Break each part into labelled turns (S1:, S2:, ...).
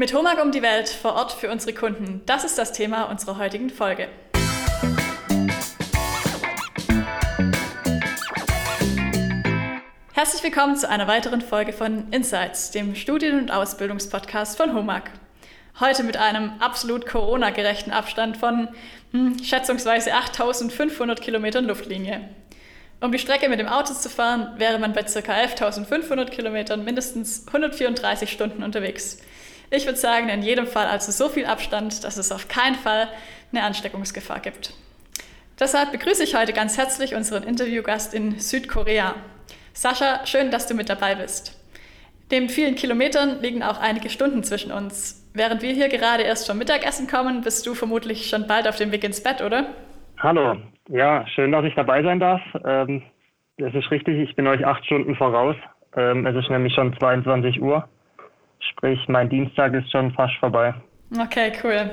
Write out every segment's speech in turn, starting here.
S1: Mit Homag um die Welt vor Ort für unsere Kunden. Das ist das Thema unserer heutigen Folge. Herzlich willkommen zu einer weiteren Folge von Insights, dem Studien- und Ausbildungspodcast von HOMAG. Heute mit einem absolut Corona-gerechten Abstand von hm, schätzungsweise 8500 Kilometern Luftlinie. Um die Strecke mit dem Auto zu fahren, wäre man bei ca. 11.500 Kilometern mindestens 134 Stunden unterwegs. Ich würde sagen, in jedem Fall also so viel Abstand, dass es auf keinen Fall eine Ansteckungsgefahr gibt. Deshalb begrüße ich heute ganz herzlich unseren Interviewgast in Südkorea. Sascha, schön, dass du mit dabei bist. Neben vielen Kilometern liegen auch einige Stunden zwischen uns. Während wir hier gerade erst vom Mittagessen kommen, bist du vermutlich schon bald auf dem Weg ins Bett, oder?
S2: Hallo, ja, schön, dass ich dabei sein darf. Ähm, es ist richtig, ich bin euch acht Stunden voraus. Ähm, es ist nämlich schon 22 Uhr. Sprich, mein Dienstag ist schon fast vorbei.
S1: Okay, cool.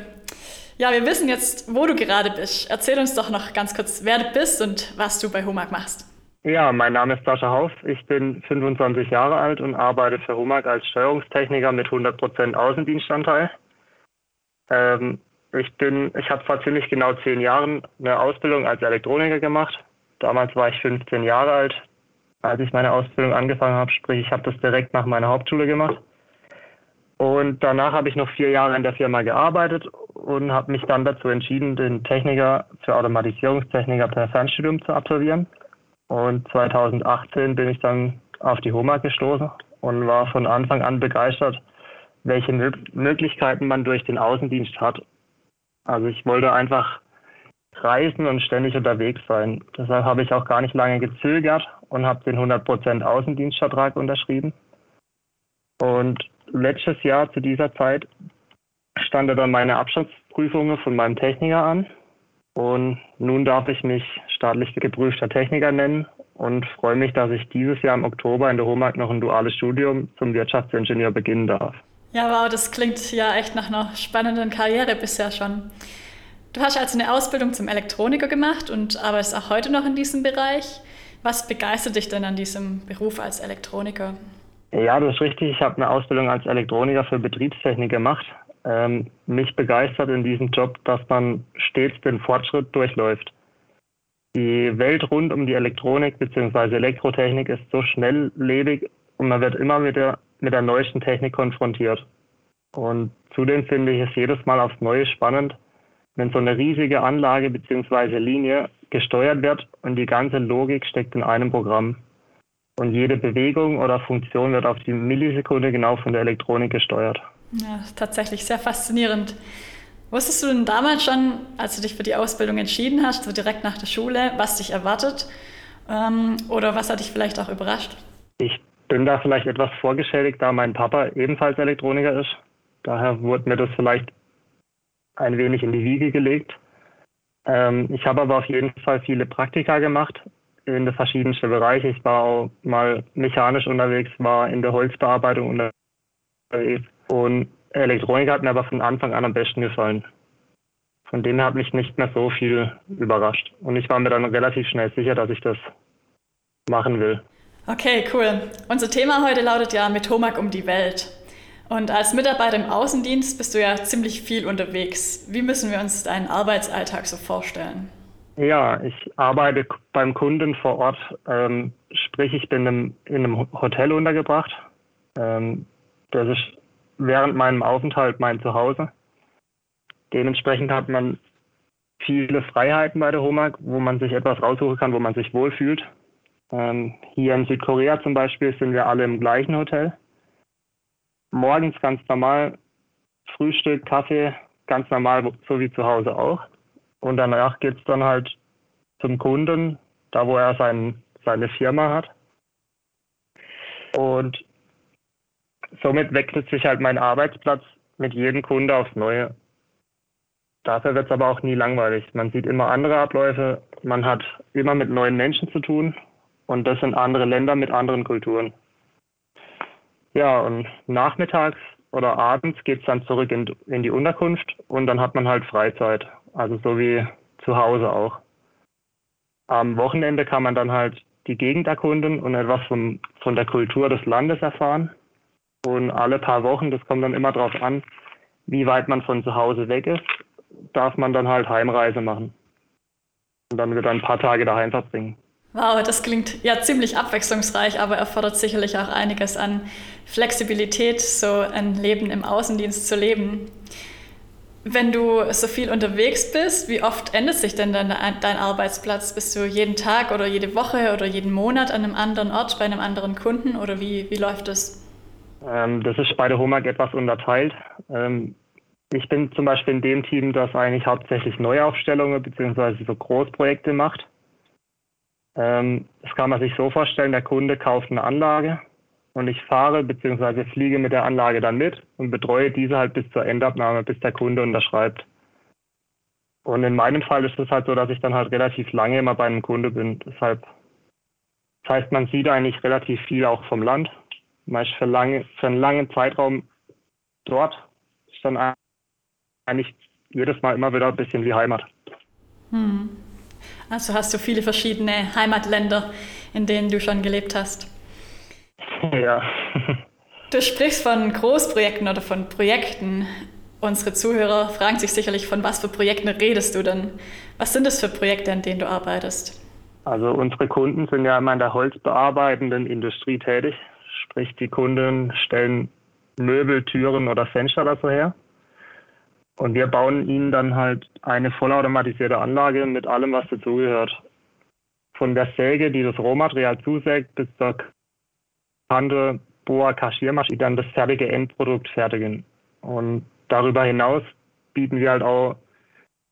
S1: Ja, wir wissen jetzt, wo du gerade bist. Erzähl uns doch noch ganz kurz, wer du bist und was du bei Homag machst.
S2: Ja, mein Name ist Sascha Hauf. Ich bin 25 Jahre alt und arbeite für Homag als Steuerungstechniker mit 100% Außendienstanteil. Ähm, ich bin, ich habe vor ziemlich genau zehn Jahren eine Ausbildung als Elektroniker gemacht. Damals war ich 15 Jahre alt, als ich meine Ausbildung angefangen habe. Sprich, ich habe das direkt nach meiner Hauptschule gemacht. Und danach habe ich noch vier Jahre in der Firma gearbeitet und habe mich dann dazu entschieden, den Techniker für Automatisierungstechniker per Fernstudium zu absolvieren. Und 2018 bin ich dann auf die HOMAG gestoßen und war von Anfang an begeistert, welche Möglichkeiten man durch den Außendienst hat also ich wollte einfach reisen und ständig unterwegs sein. Deshalb habe ich auch gar nicht lange gezögert und habe den 100% Außendienstvertrag unterschrieben. Und letztes Jahr zu dieser Zeit stand dann meine Abschlussprüfungen von meinem Techniker an. Und nun darf ich mich staatlich geprüfter Techniker nennen und freue mich, dass ich dieses Jahr im Oktober in der HOMAG noch ein duales Studium zum Wirtschaftsingenieur beginnen darf.
S1: Ja, wow, das klingt ja echt nach einer spannenden Karriere bisher schon. Du hast also eine Ausbildung zum Elektroniker gemacht und arbeitest auch heute noch in diesem Bereich. Was begeistert dich denn an diesem Beruf als Elektroniker?
S2: Ja, das ist richtig. Ich habe eine Ausbildung als Elektroniker für Betriebstechnik gemacht. Ähm, mich begeistert in diesem Job, dass man stets den Fortschritt durchläuft. Die Welt rund um die Elektronik bzw. Elektrotechnik ist so schnelllebig und man wird immer mit der mit der neuesten Technik konfrontiert. Und zudem finde ich es jedes Mal aufs Neue spannend, wenn so eine riesige Anlage bzw. Linie gesteuert wird und die ganze Logik steckt in einem Programm. Und jede Bewegung oder Funktion wird auf die Millisekunde genau von der Elektronik gesteuert.
S1: Ja, tatsächlich sehr faszinierend. Wusstest du denn damals schon, als du dich für die Ausbildung entschieden hast, so direkt nach der Schule, was dich erwartet? Ähm, oder was hat dich vielleicht auch überrascht?
S2: Ich bin da vielleicht etwas vorgeschädigt, da mein Papa ebenfalls Elektroniker ist. Daher wurde mir das vielleicht ein wenig in die Wiege gelegt. Ähm, ich habe aber auf jeden Fall viele Praktika gemacht in den verschiedensten Bereichen. Ich war auch mal mechanisch unterwegs, war in der Holzbearbeitung unterwegs. Und Elektronik hat mir aber von Anfang an am besten gefallen. Von dem her hat mich nicht mehr so viel überrascht. Und ich war mir dann relativ schnell sicher, dass ich das machen will.
S1: Okay, cool. Unser Thema heute lautet ja mit Homag um die Welt. Und als Mitarbeiter im Außendienst bist du ja ziemlich viel unterwegs. Wie müssen wir uns deinen Arbeitsalltag so vorstellen?
S2: Ja, ich arbeite beim Kunden vor Ort. Ähm, sprich, ich bin in einem Hotel untergebracht. Ähm, das ist während meinem Aufenthalt mein Zuhause. Dementsprechend hat man viele Freiheiten bei der HOMAG, wo man sich etwas raussuchen kann, wo man sich wohlfühlt. Ähm, hier in Südkorea zum Beispiel sind wir alle im gleichen Hotel. Morgens ganz normal Frühstück, Kaffee, ganz normal, so wie zu Hause auch. Und danach geht es dann halt zum Kunden, da wo er sein, seine Firma hat. Und somit wechselt sich halt mein Arbeitsplatz mit jedem Kunde aufs Neue. Dafür wird es aber auch nie langweilig. Man sieht immer andere Abläufe, man hat immer mit neuen Menschen zu tun und das sind andere Länder mit anderen Kulturen. Ja, und nachmittags oder abends geht es dann zurück in, in die Unterkunft und dann hat man halt Freizeit. Also so wie zu Hause auch. Am Wochenende kann man dann halt die Gegend erkunden und etwas vom, von der Kultur des Landes erfahren. Und alle paar Wochen, das kommt dann immer darauf an, wie weit man von zu Hause weg ist, darf man dann halt Heimreise machen. Und dann wieder ein paar Tage daheim verbringen.
S1: Wow, das klingt ja ziemlich abwechslungsreich, aber erfordert sicherlich auch einiges an Flexibilität, so ein Leben im Außendienst zu leben. Wenn du so viel unterwegs bist, wie oft ändert sich denn dein, dein Arbeitsplatz? Bist du jeden Tag oder jede Woche oder jeden Monat an einem anderen Ort bei einem anderen Kunden oder wie, wie läuft das?
S2: Ähm, das ist bei der HOMAG etwas unterteilt. Ähm, ich bin zum Beispiel in dem Team, das eigentlich hauptsächlich Neuaufstellungen bzw. so Großprojekte macht. Ähm, das kann man sich so vorstellen, der Kunde kauft eine Anlage und ich fahre bzw. fliege mit der Anlage dann mit und betreue diese halt bis zur Endabnahme, bis der Kunde unterschreibt. Und in meinem Fall ist es halt so, dass ich dann halt relativ lange immer bei einem Kunde bin. Deshalb, das heißt, man sieht eigentlich relativ viel auch vom Land. Meist für, lange, für einen langen Zeitraum dort ist dann eigentlich jedes Mal immer wieder ein bisschen wie Heimat.
S1: Hm. Also hast du viele verschiedene Heimatländer, in denen du schon gelebt hast.
S2: Ja.
S1: Du sprichst von Großprojekten oder von Projekten. Unsere Zuhörer fragen sich sicherlich, von was für Projekten redest du denn? Was sind das für Projekte, an denen du arbeitest?
S2: Also unsere Kunden sind ja immer in der holzbearbeitenden Industrie tätig. Sprich, die Kunden stellen Möbel, Türen oder Fenster so her. Und wir bauen ihnen dann halt eine vollautomatisierte Anlage mit allem, was dazugehört. Von der Säge, die das Rohmaterial zusägt, bis zur Kante, Boa, Kaschiermaschine, dann das fertige Endprodukt fertigen. Und darüber hinaus bieten wir halt auch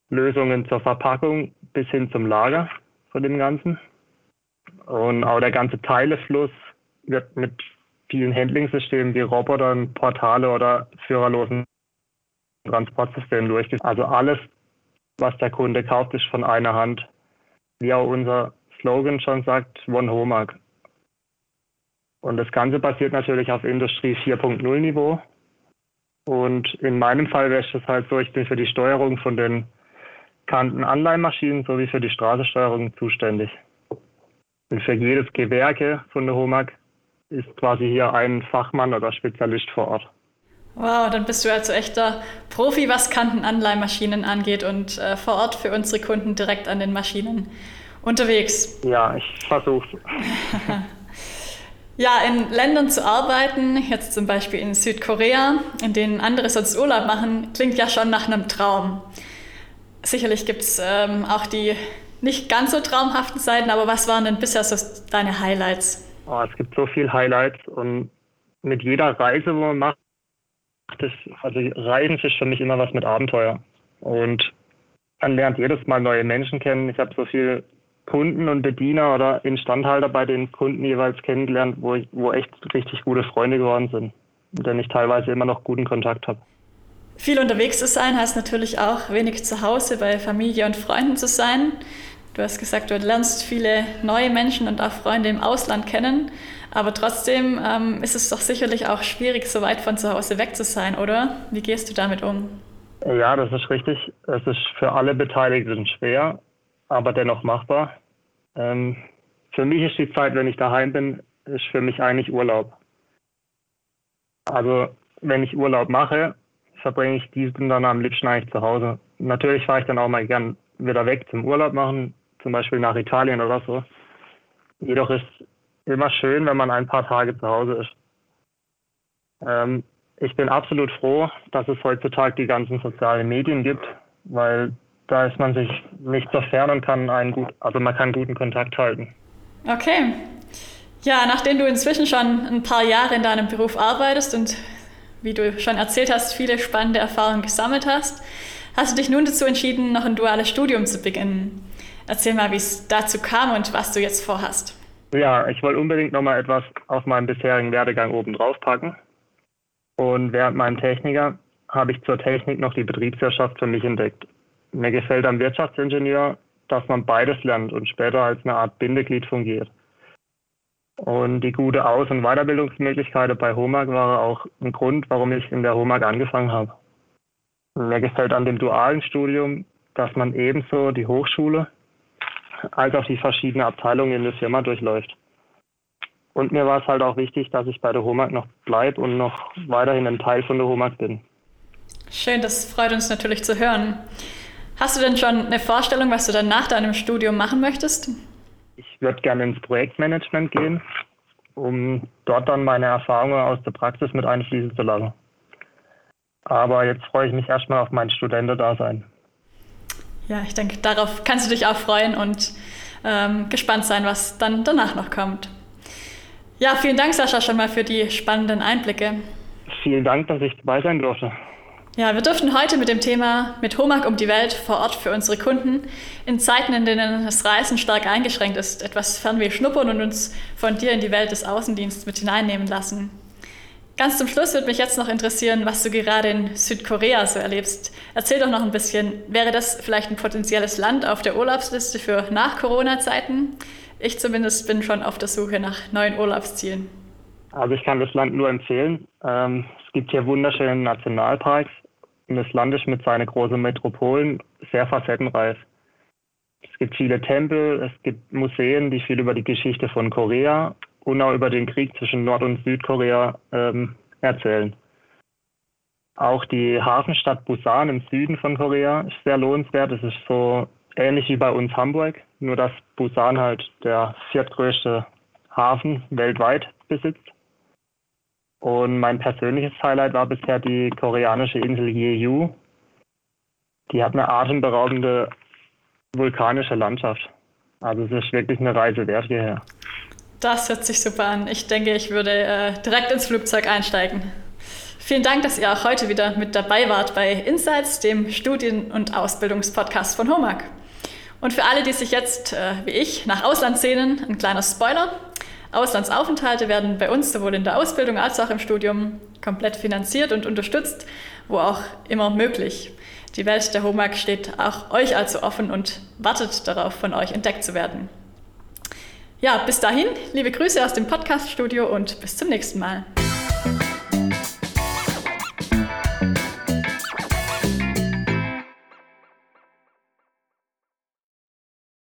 S2: Lösungen zur Verpackung bis hin zum Lager von dem Ganzen. Und auch der ganze Teilefluss wird mit vielen Handling-Systemen wie Robotern, Portale oder führerlosen Transportsystemen durchgeführt. Also alles, was der Kunde kauft, ist von einer Hand. Wie auch unser Slogan schon sagt, One Homag. Und das Ganze basiert natürlich auf Industrie 4.0 Niveau. Und in meinem Fall wäre es halt so, ich bin für die Steuerung von den Kantenanleihmaschinen sowie für die Straßensteuerung zuständig. Und für jedes Gewerke von der HOMAG ist quasi hier ein Fachmann oder Spezialist vor Ort.
S1: Wow, dann bist du also echter Profi, was Kantenanleihmaschinen angeht und äh, vor Ort für unsere Kunden direkt an den Maschinen unterwegs.
S2: Ja, ich versuche
S1: Ja, in Ländern zu arbeiten, jetzt zum Beispiel in Südkorea, in denen andere sonst Urlaub machen, klingt ja schon nach einem Traum. Sicherlich gibt es ähm, auch die nicht ganz so traumhaften Seiten, aber was waren denn bisher so deine Highlights?
S2: Oh, es gibt so viele Highlights und mit jeder Reise, wo man macht, das, also Reisen ist für mich immer was mit Abenteuer. Und man lernt jedes Mal neue Menschen kennen. Ich habe so viel Kunden und Bediener oder Instandhalter bei den Kunden jeweils kennengelernt, wo, ich, wo echt richtig gute Freunde geworden sind, mit denen ich teilweise immer noch guten Kontakt habe.
S1: Viel unterwegs zu sein heißt natürlich auch wenig zu Hause bei Familie und Freunden zu sein. Du hast gesagt, du lernst viele neue Menschen und auch Freunde im Ausland kennen, aber trotzdem ähm, ist es doch sicherlich auch schwierig, so weit von zu Hause weg zu sein, oder? Wie gehst du damit um?
S2: Ja, das ist richtig. Es ist für alle Beteiligten schwer aber dennoch machbar. Ähm, für mich ist die Zeit, wenn ich daheim bin, ist für mich eigentlich Urlaub. Also wenn ich Urlaub mache, verbringe ich diesen dann am liebsten eigentlich zu Hause. Natürlich fahre ich dann auch mal gern wieder weg zum Urlaub machen, zum Beispiel nach Italien oder so. Jedoch ist immer schön, wenn man ein paar Tage zu Hause ist. Ähm, ich bin absolut froh, dass es heutzutage die ganzen sozialen Medien gibt, weil da ist man sich nicht so fern und kann einen gut, also man kann guten Kontakt halten.
S1: Okay. Ja, nachdem du inzwischen schon ein paar Jahre in deinem Beruf arbeitest und wie du schon erzählt hast, viele spannende Erfahrungen gesammelt hast, hast du dich nun dazu entschieden, noch ein duales Studium zu beginnen. Erzähl mal, wie es dazu kam und was du jetzt vorhast.
S2: Ja, ich wollte unbedingt noch mal etwas auf meinem bisherigen Werdegang oben drauf packen. Und während meinem Techniker habe ich zur Technik noch die Betriebswirtschaft für mich entdeckt. Mir gefällt am Wirtschaftsingenieur, dass man beides lernt und später als eine Art Bindeglied fungiert. Und die gute Aus- und Weiterbildungsmöglichkeiten bei HOMAG waren auch ein Grund, warum ich in der HOMAG angefangen habe. Mir gefällt an dem dualen Studium, dass man ebenso die Hochschule als auch die verschiedenen Abteilungen in der Firma durchläuft. Und mir war es halt auch wichtig, dass ich bei der HOMAG noch bleibe und noch weiterhin ein Teil von der HOMAG bin.
S1: Schön, das freut uns natürlich zu hören. Hast du denn schon eine Vorstellung, was du dann nach deinem Studium machen möchtest?
S2: Ich würde gerne ins Projektmanagement gehen, um dort dann meine Erfahrungen aus der Praxis mit einfließen zu lassen. Aber jetzt freue ich mich erstmal auf mein Studentendasein.
S1: Ja, ich denke, darauf kannst du dich auch freuen und ähm, gespannt sein, was dann danach noch kommt. Ja, vielen Dank, Sascha, schon mal für die spannenden Einblicke.
S2: Vielen Dank, dass ich dabei sein durfte.
S1: Ja, wir dürften heute mit dem Thema mit Homag um die Welt vor Ort für unsere Kunden in Zeiten, in denen das Reisen stark eingeschränkt ist, etwas Fernweh schnuppern und uns von dir in die Welt des Außendienstes mit hineinnehmen lassen. Ganz zum Schluss würde mich jetzt noch interessieren, was du gerade in Südkorea so erlebst. Erzähl doch noch ein bisschen. Wäre das vielleicht ein potenzielles Land auf der Urlaubsliste für nach-Corona-Zeiten? Ich zumindest bin schon auf der Suche nach neuen Urlaubszielen.
S2: Also ich kann das Land nur empfehlen. Ähm, es gibt hier wunderschöne Nationalparks und das Land ist mit seinen großen Metropolen sehr facettenreich. Es gibt viele Tempel, es gibt Museen, die viel über die Geschichte von Korea und auch über den Krieg zwischen Nord- und Südkorea ähm, erzählen. Auch die Hafenstadt Busan im Süden von Korea ist sehr lohnenswert. Es ist so ähnlich wie bei uns Hamburg, nur dass Busan halt der viertgrößte Hafen weltweit besitzt. Und mein persönliches Highlight war bisher die koreanische Insel Jeju. Die hat eine atemberaubende vulkanische Landschaft. Also es ist wirklich eine Reise wert hierher.
S1: Das hört sich super an. Ich denke, ich würde äh, direkt ins Flugzeug einsteigen. Vielen Dank, dass ihr auch heute wieder mit dabei wart bei Insights, dem Studien- und Ausbildungspodcast von HOMAG. Und für alle, die sich jetzt, äh, wie ich, nach Ausland sehnen, ein kleiner Spoiler. Auslandsaufenthalte werden bei uns sowohl in der Ausbildung als auch im Studium komplett finanziert und unterstützt, wo auch immer möglich. Die Welt der HOMAG steht auch euch also offen und wartet darauf, von euch entdeckt zu werden. Ja, bis dahin, liebe Grüße aus dem Podcaststudio und bis zum nächsten Mal.